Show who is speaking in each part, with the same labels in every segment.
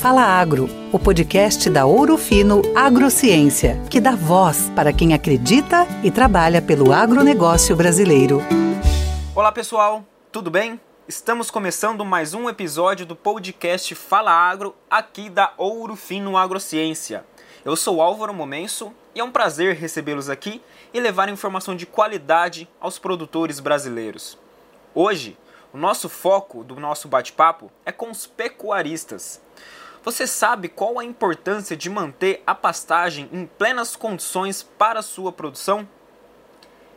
Speaker 1: Fala Agro, o podcast da Ouro Fino Agrociência, que dá voz para quem acredita e trabalha pelo agronegócio brasileiro.
Speaker 2: Olá pessoal, tudo bem? Estamos começando mais um episódio do podcast Fala Agro, aqui da Ouro Fino Agrociência. Eu sou Álvaro Momenso e é um prazer recebê-los aqui e levar informação de qualidade aos produtores brasileiros. Hoje, o nosso foco do nosso bate-papo é com os pecuaristas. Você sabe qual a importância de manter a pastagem em plenas condições para sua produção?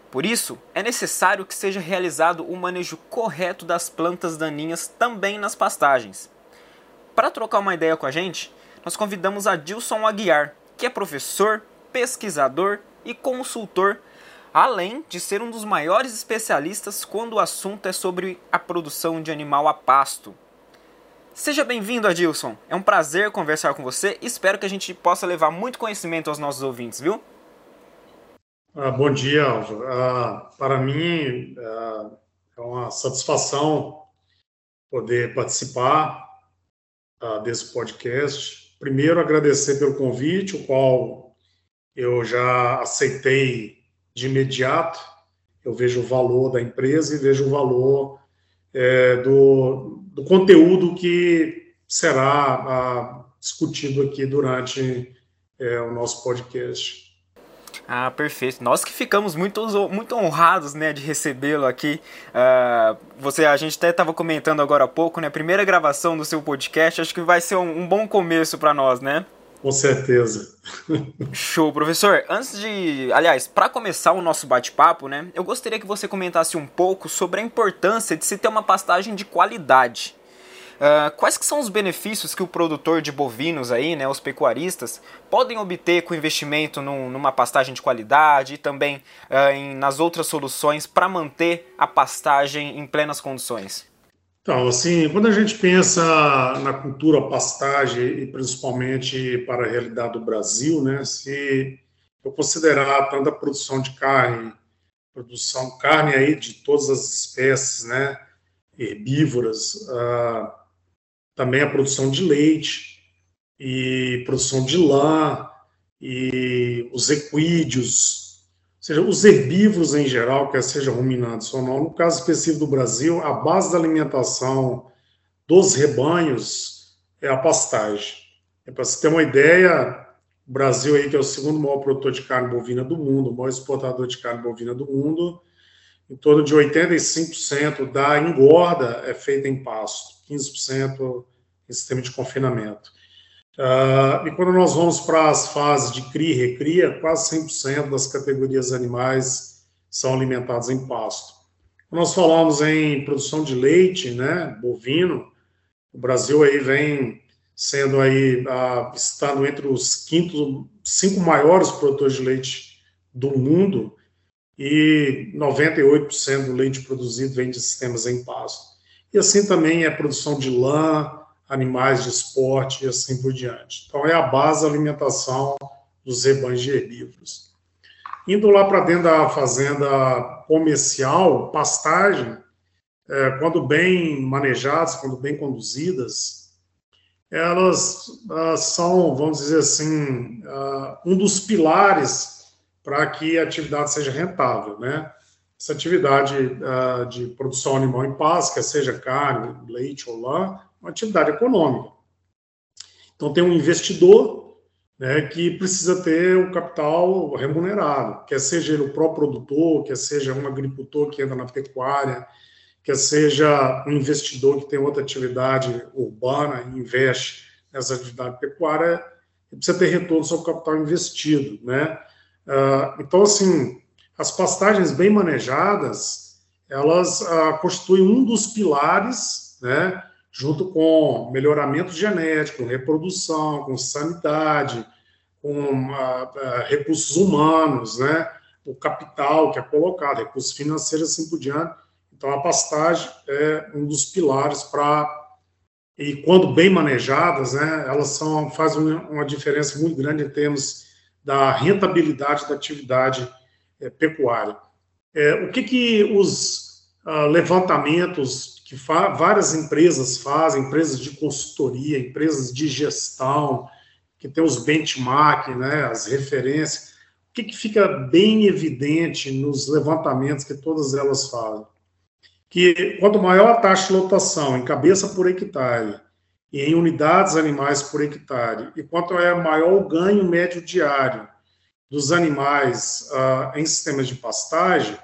Speaker 2: Por isso, é necessário que seja realizado o manejo correto das plantas daninhas também nas pastagens. Para trocar uma ideia com a gente, nós convidamos a Dilson Aguiar, que é professor, pesquisador e consultor, além de ser um dos maiores especialistas quando o assunto é sobre a produção de animal a pasto. Seja bem-vindo, Adilson. É um prazer conversar com você. Espero que a gente possa levar muito conhecimento aos nossos ouvintes, viu?
Speaker 3: Ah, bom dia, Álvaro. Ah, para mim ah, é uma satisfação poder participar ah, desse podcast. Primeiro, agradecer pelo convite, o qual eu já aceitei de imediato. Eu vejo o valor da empresa e vejo o valor é, do, do conteúdo que será ah, discutido aqui durante é, o nosso podcast.
Speaker 2: Ah, perfeito. Nós que ficamos muito, muito honrados, né, de recebê-lo aqui. Uh, você, a gente até estava comentando agora há pouco, né, primeira gravação do seu podcast. Acho que vai ser um, um bom começo para nós, né?
Speaker 3: Com certeza.
Speaker 2: Show, professor. Antes de, aliás, para começar o nosso bate-papo, né, eu gostaria que você comentasse um pouco sobre a importância de se ter uma pastagem de qualidade. Uh, quais que são os benefícios que o produtor de bovinos aí, né, os pecuaristas, podem obter com investimento num, numa pastagem de qualidade e também uh, em, nas outras soluções para manter a pastagem em plenas condições?
Speaker 3: Então, assim, quando a gente pensa na cultura pastagem e principalmente para a realidade do Brasil, né, se eu considerar tanto a produção de carne, produção carne aí de todas as espécies, né, herbívoras, uh, também a produção de leite e produção de lã e os equídeos, seja, os herbívoros em geral, quer seja ruminantes ou não. No caso específico do Brasil, a base da alimentação dos rebanhos é a pastagem. É para você ter uma ideia, o Brasil aí que é o segundo maior produtor de carne bovina do mundo, o maior exportador de carne bovina do mundo, em torno de 85% da engorda é feita em pasto, 15% em sistema de confinamento. Uh, e quando nós vamos para as fases de cria e recria, quase 100% das categorias animais são alimentadas em pasto. Quando nós falamos em produção de leite, né, bovino, o Brasil aí vem sendo aí, uh, estando entre os quintos, cinco maiores produtores de leite do mundo, e 98% do leite produzido vem de sistemas em pasto. E assim também é produção de lã, animais de esporte e assim por diante. Então, é a base da alimentação dos rebanhos de herbívoros. Indo lá para dentro da fazenda comercial, pastagem, é, quando bem manejadas, quando bem conduzidas, elas uh, são, vamos dizer assim, uh, um dos pilares para que a atividade seja rentável, né? Essa atividade uh, de produção animal em paz, quer seja carne, leite ou lã, uma atividade econômica. Então, tem um investidor né, que precisa ter o capital remunerado, quer seja ele o próprio produtor, quer seja um agricultor que entra na pecuária, quer seja um investidor que tem outra atividade urbana e investe nessa atividade pecuária, ele precisa ter retorno sobre o capital investido, né? Uh, então, assim, as pastagens bem manejadas, elas uh, constituem um dos pilares, né, junto com melhoramento genético, reprodução, com sanidade, com uh, uh, recursos humanos, né? o capital que é colocado, recursos financeiros assim por diante. Então, a pastagem é um dos pilares para. E quando bem manejadas, né, elas são, fazem uma diferença muito grande em termos da rentabilidade da atividade é, pecuária. É, o que, que os uh, levantamentos que várias empresas fazem, empresas de consultoria, empresas de gestão, que tem os benchmark, né, as referências. O que, que fica bem evidente nos levantamentos que todas elas fazem? Que quanto maior a taxa de lotação em cabeça por hectare e em unidades animais por hectare, e quanto é maior o ganho médio diário dos animais uh, em sistemas de pastagem,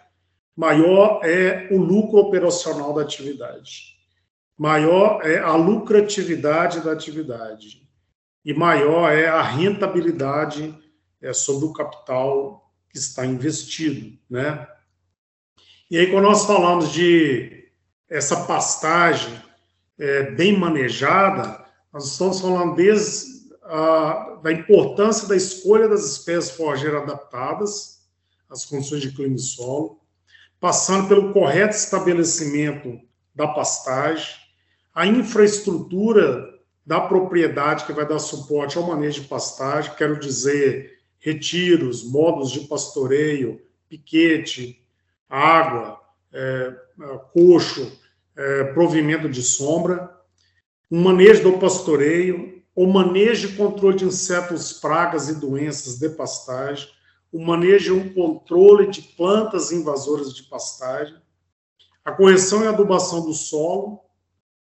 Speaker 3: maior é o lucro operacional da atividade, maior é a lucratividade da atividade e maior é a rentabilidade é, sobre o capital que está investido, né? E aí, quando nós falamos de essa pastagem é, bem manejada, nós estamos falando desde a, da importância da escolha das espécies forrageiras adaptadas às condições de clima e solo, passando pelo correto estabelecimento da pastagem, a infraestrutura da propriedade que vai dar suporte ao manejo de pastagem, quero dizer, retiros, modos de pastoreio, piquete, água, é, coxo, é, provimento de sombra, o manejo do pastoreio, o manejo e controle de insetos, pragas e doenças de pastagem, o manejo e o controle de plantas invasoras de pastagem, a correção e adubação do solo,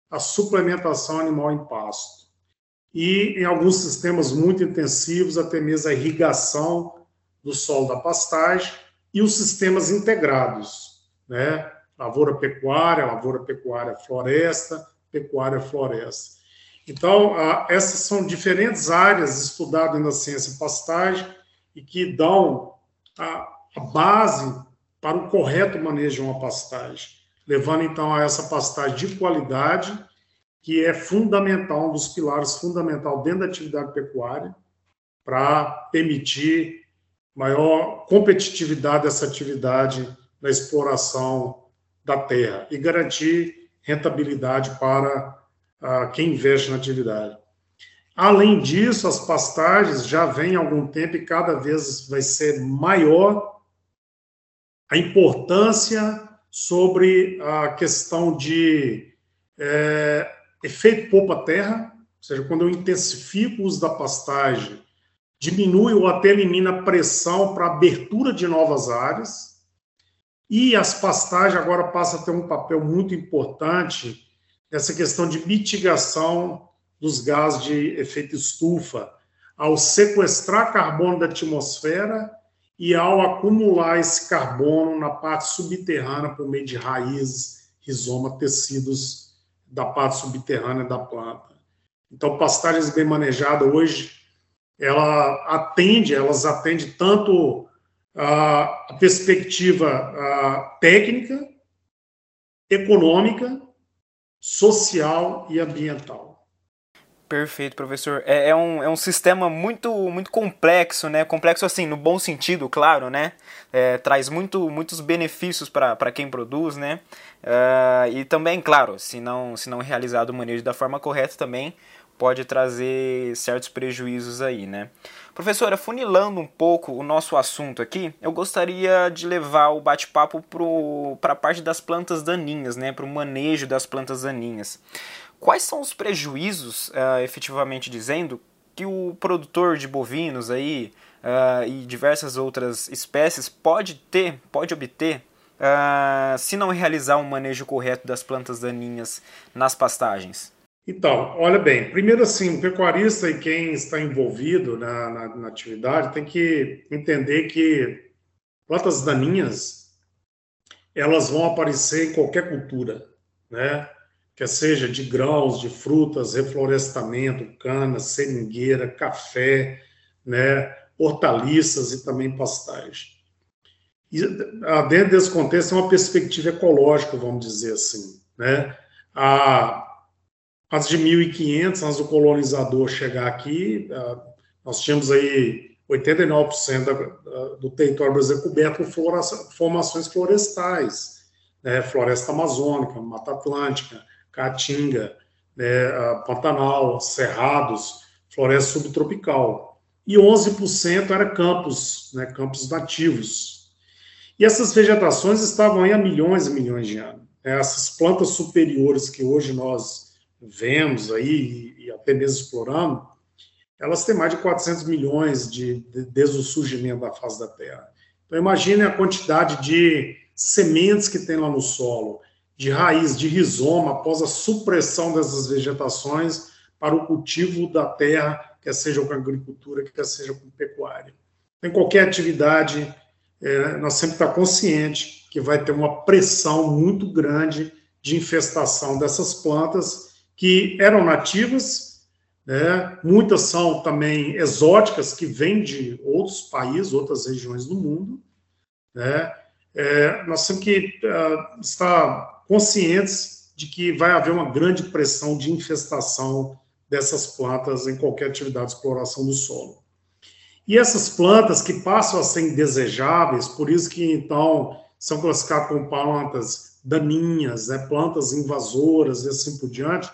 Speaker 3: a suplementação animal em pasto. E, em alguns sistemas muito intensivos, até mesmo a irrigação do solo da pastagem e os sistemas integrados, né? Lavoura pecuária, lavoura pecuária floresta, pecuária floresta. Então, essas são diferentes áreas estudadas na ciência pastagem e que dão a, a base para o correto manejo de uma pastagem, levando então a essa pastagem de qualidade, que é fundamental, um dos pilares fundamental dentro da atividade pecuária, para permitir maior competitividade dessa atividade na exploração da terra e garantir rentabilidade para uh, quem investe na atividade. Além disso, as pastagens já vêm há algum tempo e cada vez vai ser maior a importância sobre a questão de é, efeito poupa-terra, ou seja, quando eu intensifico o uso da pastagem, diminui ou até elimina a pressão para abertura de novas áreas, e as pastagens agora passam a ter um papel muito importante nessa questão de mitigação dos gases de efeito estufa, ao sequestrar carbono da atmosfera e ao acumular esse carbono na parte subterrânea por meio de raízes, rizoma, tecidos da parte subterrânea da planta. Então, pastagens bem manejadas hoje, ela atende, elas atendem tanto a perspectiva técnica, econômica, social e ambiental.
Speaker 2: Perfeito, professor. É, é, um, é um sistema muito, muito complexo, né? Complexo assim, no bom sentido, claro, né? É, traz muito, muitos benefícios para quem produz, né? Uh, e também, claro, se não, se não realizado o manejo da forma correta, também pode trazer certos prejuízos aí, né? Professora, funilando um pouco o nosso assunto aqui, eu gostaria de levar o bate-papo para a parte das plantas daninhas, né? Para o manejo das plantas daninhas. Quais são os prejuízos, uh, efetivamente dizendo, que o produtor de bovinos aí uh, e diversas outras espécies pode ter, pode obter, uh, se não realizar um manejo correto das plantas daninhas nas pastagens?
Speaker 3: Então, olha bem, primeiro assim, o pecuarista e quem está envolvido na, na, na atividade tem que entender que plantas daninhas elas vão aparecer em qualquer cultura, né? Quer seja de grãos, de frutas, reflorestamento, cana, seringueira, café, né, hortaliças e também pastagem. E ah, dentro desse contexto é uma perspectiva ecológica, vamos dizer assim, né? A, antes de 1500, antes do colonizador chegar aqui, ah, nós tínhamos aí 89% do território brasileiro coberto por formações florestais, né? floresta amazônica, mata atlântica, Caatinga, né, Pantanal, Cerrados, floresta subtropical. E 11% era campos, né, campos nativos. E essas vegetações estavam aí há milhões e milhões de anos. né, essas plantas superiores que hoje nós vemos aí e, até mesmo explorando, elas têm mais de 400 milhões de, de, desde o surgimento da face da Terra. Então imagine a quantidade de sementes que tem lá no solo, de raiz, de rizoma, após a supressão dessas vegetações para o cultivo da terra, quer seja com agricultura, quer seja com pecuária. Em qualquer atividade, é, nós sempre está consciente que vai ter uma pressão muito grande de infestação dessas plantas que eram nativas, né? muitas são também exóticas, que vêm de outros países, outras regiões do mundo. Né? É, nós temos que uh, estar conscientes de que vai haver uma grande pressão de infestação dessas plantas em qualquer atividade de exploração do solo. E essas plantas que passam a ser indesejáveis, por isso que então são classificadas como plantas daninhas, né, plantas invasoras e assim por diante,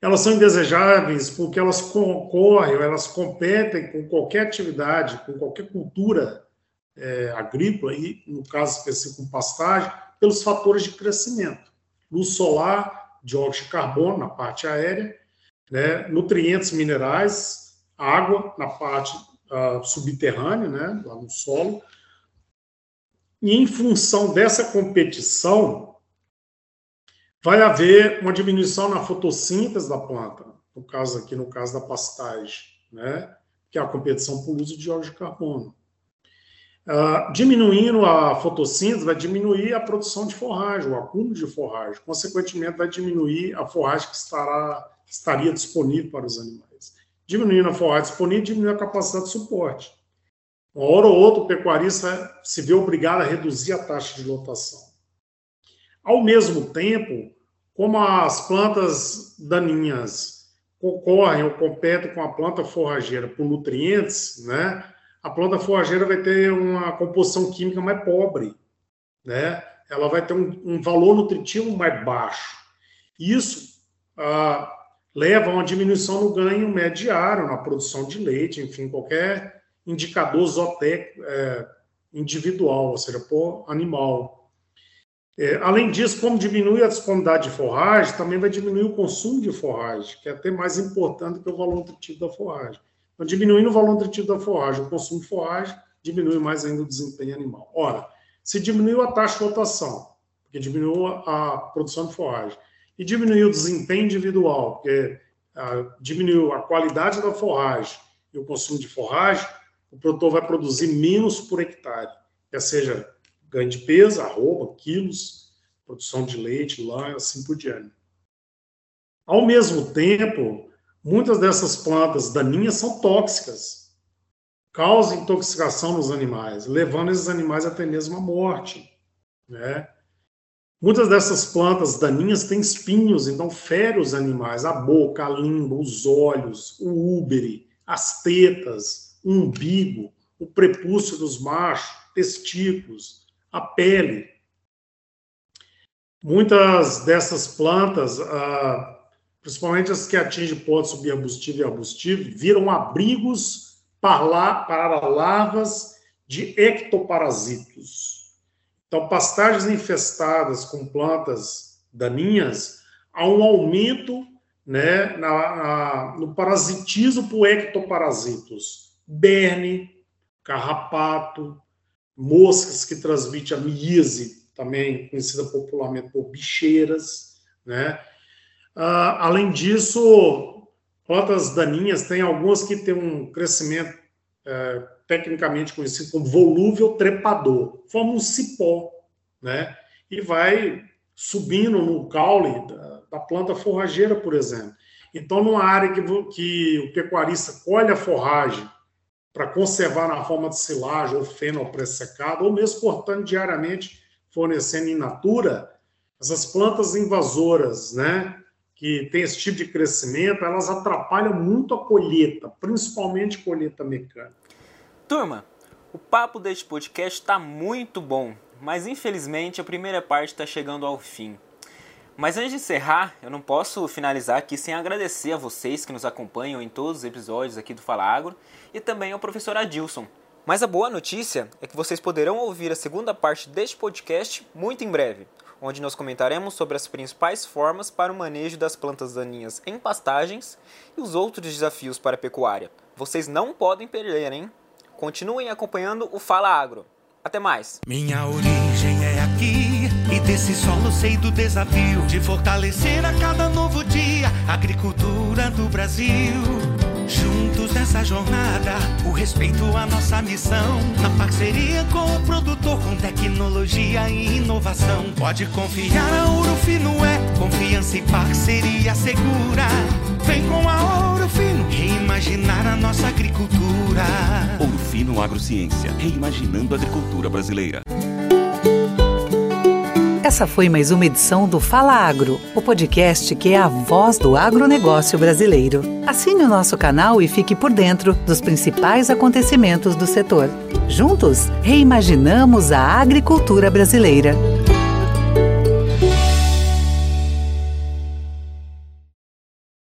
Speaker 3: elas são indesejáveis porque elas concorrem, elas competem com qualquer atividade, com qualquer cultura é, agrícola, e no caso específico, pastagem, pelos fatores de crescimento. Luz solar, dióxido de carbono na parte aérea, né, nutrientes minerais, água na parte uh, subterrânea, né, lá no solo. E em função dessa competição, vai haver uma diminuição na fotossíntese da planta, no caso aqui, no caso da pastagem, né, que é a competição por uso de dióxido de carbono. Uh, diminuindo a fotossíntese, vai diminuir a produção de forragem, o acúmulo de forragem. Consequentemente, vai diminuir a forragem que estará, estaria disponível para os animais diminuindo a forragem disponível, diminuindo a capacidade de suporte. Uma hora ou outra, o pecuarista se vê obrigado a reduzir a taxa de lotação. Ao mesmo tempo, como as plantas daninhas concorrem ou competem com a planta forrageira por nutrientes, né, a planta forrageira vai ter uma composição química mais pobre, né? Ela vai ter um, um valor nutritivo mais baixo. Isso ah, leva a uma diminuição no ganho mediário, na produção de leite, enfim, qualquer indicador zootécnico é, individual, ou seja, por animal. É, além disso, como diminui a disponibilidade de forragem, também vai diminuir o consumo de forragem, que é até mais importante que o valor nutritivo da forragem. Então, diminuindo o valor nutritivo da forragem, o consumo de forragem diminui mais ainda o desempenho animal. Ora, se diminuiu a taxa de rotação, porque diminuiu a produção de forragem, e diminuiu o desempenho individual, porque ah, diminuiu a qualidade da forragem e o consumo de forragem, o produtor vai produzir menos por hectare, quer seja ganho de peso, arroba, quilos, produção de leite, lã, assim por diante. Ao mesmo tempo, muitas dessas plantas daninhas são tóxicas, causam intoxicação nos animais, levando esses animais até mesmo à morte. Né? Muitas dessas plantas daninhas têm espinhos, então fere os animais, a boca, a língua, os olhos, o úbere, as tetas, o umbigo, o prepúcio dos machos, testículos, a pele. Muitas dessas plantas, ah, principalmente as que atingem pote subarbustivo e arbustivo, viram abrigos para larvas de ectoparasitos. Então, pastagens infestadas com plantas daninhas, há um aumento né, na, na, no parasitismo por ectoparasitos. Berne, carrapato, moscas que transmitem a miíase, também conhecida popularmente por bicheiras. Né? Ah, além disso, plantas daninhas, tem algumas que têm um crescimento é, tecnicamente conhecido como volúvel trepador. Forma um cipó, né? E vai subindo no caule da, da planta forrageira, por exemplo. Então, numa área que, que o pecuarista colhe a forragem para conservar na forma de silagem ou feno pré-secado, ou mesmo cortando diariamente, fornecendo in natura, essas plantas invasoras, né, que tem esse tipo de crescimento, elas atrapalham muito a colheita, principalmente colheita mecânica.
Speaker 2: Turma, o papo deste podcast está muito bom, mas infelizmente a primeira parte está chegando ao fim. Mas antes de encerrar, eu não posso finalizar aqui sem agradecer a vocês que nos acompanham em todos os episódios aqui do Fala Agro e também ao professor Adilson. Mas a boa notícia é que vocês poderão ouvir a segunda parte deste podcast muito em breve. Onde nós comentaremos sobre as principais formas para o manejo das plantas daninhas em pastagens e os outros desafios para a pecuária. Vocês não podem perder, hein? Continuem acompanhando o Fala Agro. Até mais.
Speaker 4: Minha origem é aqui e desse solo sei do desafio de fortalecer a cada novo dia a agricultura do Brasil. Juntos nessa jornada, o respeito à nossa missão. Na parceria com o produtor, com tecnologia e inovação. Pode confiar, a Ouro Fino é confiança e parceria segura. Vem com a Ouro Fino reimaginar a nossa agricultura.
Speaker 5: Ouro Fino Agrociência, reimaginando a agricultura brasileira.
Speaker 1: Essa foi mais uma edição do Fala Agro, o podcast que é a voz do agronegócio brasileiro. Assine o nosso canal e fique por dentro dos principais acontecimentos do setor. Juntos, reimaginamos a agricultura brasileira.